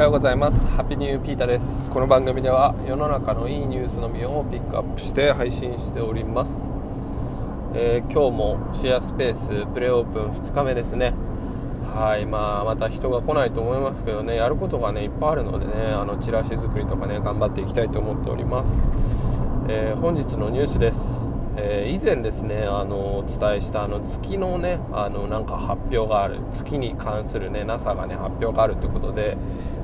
はようございます。ハッピーニューピーターです。この番組では世の中のいいニュースのみをピックアップして配信しております、えー、今日もシェアスペースプレオープン2日目ですね。はいまあまた人が来ないと思いますけどねやることがねいっぱいあるのでねあのチラシ作りとかね頑張っていきたいと思っております、えー、本日のニュースです。え、以前ですねあのお伝えしたあの月のねあのなんか発表がある月に関するね NASA がね発表があるということで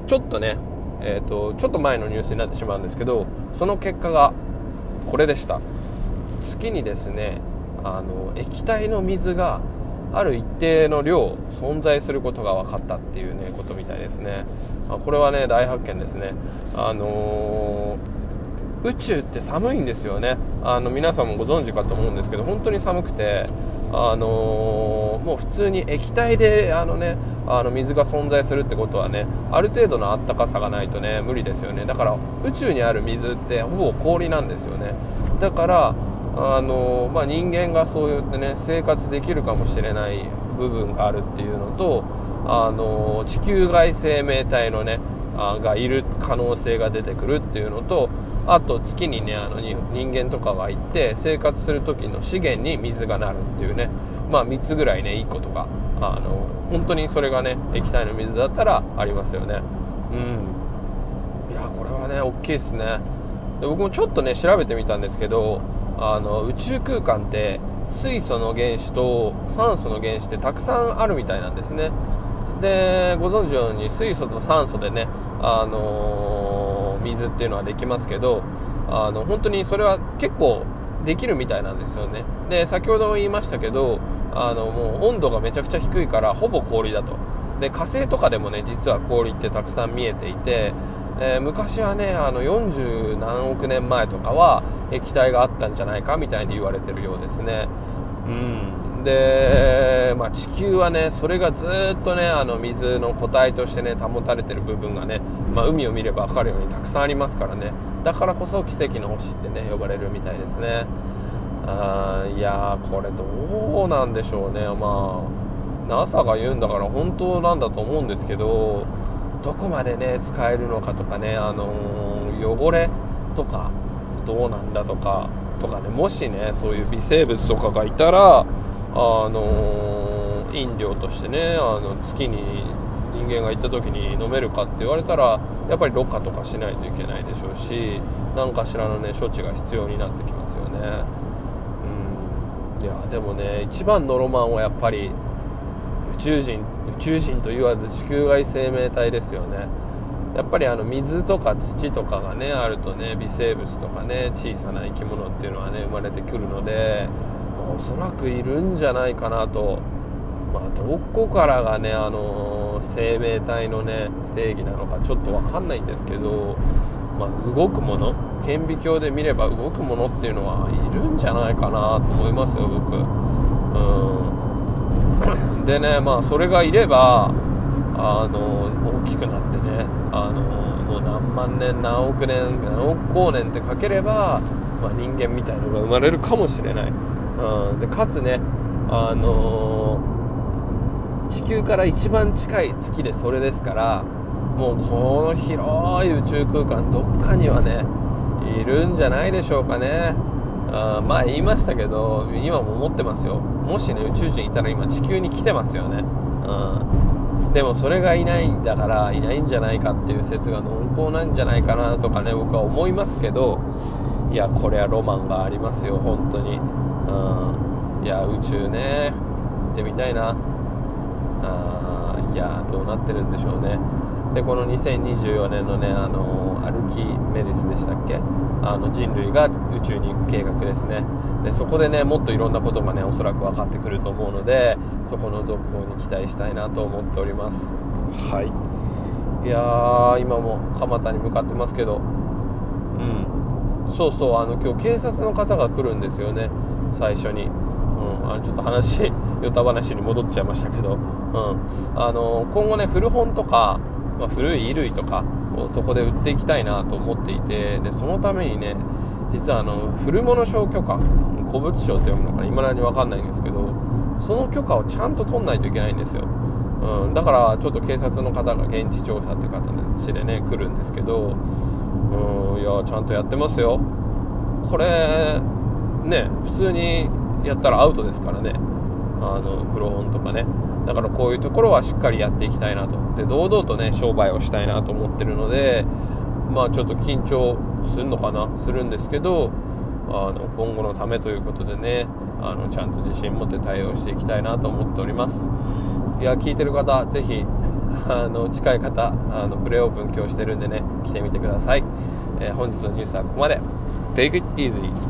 ちょっとねえーと、ちょっと前のニュースになってしまうんですけどその結果がこれでした。月にですねあの液体の水がある一定の量存在することが分かったっていうねことみたいですね。これはね大発見ですね。あのー宇宙って寒いんですよね。あの皆さんもご存知かと思うんですけど本当に寒くてあのー、もう普通に液体であの、ね、あの水が存在するってことはねある程度のあったかさがないとね無理ですよね。だから宇宙にある水ってほぼ氷なんですよね。だからあのー、まあ、人間がそうやってね生活できるかもしれない部分があるっていうのとあのー、地球外生命体のねあがいる可能性が出てくるっていうのとあと月にねあの人間とかが行って生活する時の資源に水がなるっていうね。まあ3つぐらいねいいことがあの本当にそれがね液体の水だったらありますよね。うん。いやこれはね大きいですね。で僕もちょっとね調べてみたんですけどあの宇宙空間って水素の原子と酸素の原子ってたくさんあるみたいなんですね。でご存知のように水素と酸素でねあのー水っていうのはできますけどあの本当にそれは結構できるみたいなんですよね。で先ほども言いましたけどあのもう温度がめちゃくちゃ低いからほぼ氷だと。で火星とかでもね実は氷ってたくさん見えていて、えー、昔はねあの40何億年前とかは液体があったんじゃないかみたいに言われてるようですね。うん。で、まあ、地球はねそれがずっとねあの水の個体としてね保たれてる部分がね、まあ、海を見れば分かるようにたくさんありますからね。だからこそ奇跡の星ってね呼ばれるみたいですね。あいやこれどうなんでしょうね。まあ NASA が言うんだから本当なんだと思うんですけどどこまでね使えるのかとかねあのー、汚れとかどうなんだとかとかねもしねそういう微生物とかがいたらあの飲料としてねあの月に人間が行った時に飲めるかって言われたらやっぱりろ過とかしないといけないでしょうし何かしらのね処置が必要になってきますよね。うん。いやでもね一番のロマンはやっぱり宇宙人宇宙人と言わず地球外生命体ですよね。やっぱりあの水とか土とかがねあるとね微生物とかね小さな生き物っていうのはね生まれてくるのでおそらくいるんじゃないかなと、まあ、どこからがね、あの生命体のね定義なのかちょっと分かんないんですけど、まあ、動くもの顕微鏡で見れば動くものっていうのはいるんじゃないかなと思いますよ僕。うん。でねまあそれがいればあの大きくなってねあのもう何万年何億年何億光年ってかければ、まあ、人間みたいのが生まれるかもしれない。うん、でかつね、あのー、地球から一番近い月でそれですからもうこの広い宇宙空間どっかにはねいるんじゃないでしょうかね。あまあ言いましたけど今も思ってますよ。もしね宇宙人いたら今地球に来てますよね、うん、でもそれがいないんだからいないんじゃないかっていう説が濃厚なんじゃないかなとかね僕は思いますけどいやこれはロマンがありますよ本当に。うん、いや宇宙ね行ってみたいな。あいやどうなってるんでしょうね。でこの2024年のねあのアルキメデスでしたっけ？あの人類が宇宙に行く計画ですね。でそこでねもっといろんなことがねおそらく分かってくると思うのでそこの続報に期待したいなと思っております。はい。いやー今も蒲田に向かってますけどうんそうそうあの今日警察の方が来るんですよね。最初に、うん、あのちょっと話 ヨタ話に戻っちゃいましたけど、うん、あの今後ね古本とか、まあ、古い衣類とかをそこで売っていきたいなと思っていて。でそのためにね実はあの古物商許可古物商って読むのかな未だに分かんないんですけどその許可をちゃんと取んないといけないんですよ、うん、だからちょっと警察の方が現地調査って形でね来るんですけど、うん、いやちゃんとやってますよ。これね普通にやったらアウトですからね。あの古本とかね。だからこういうところはしっかりやっていきたいなと。で堂々とね商売をしたいなと思ってるのでまあちょっと緊張するのかな？するんですけどあの今後のためということでねあのちゃんと自信持って対応していきたいなと思っております。いや聞いてる方ぜひあの近い方あのプレーオープン今日してるんでね来てみてください、えー本日のニュースはここまで。Take it easy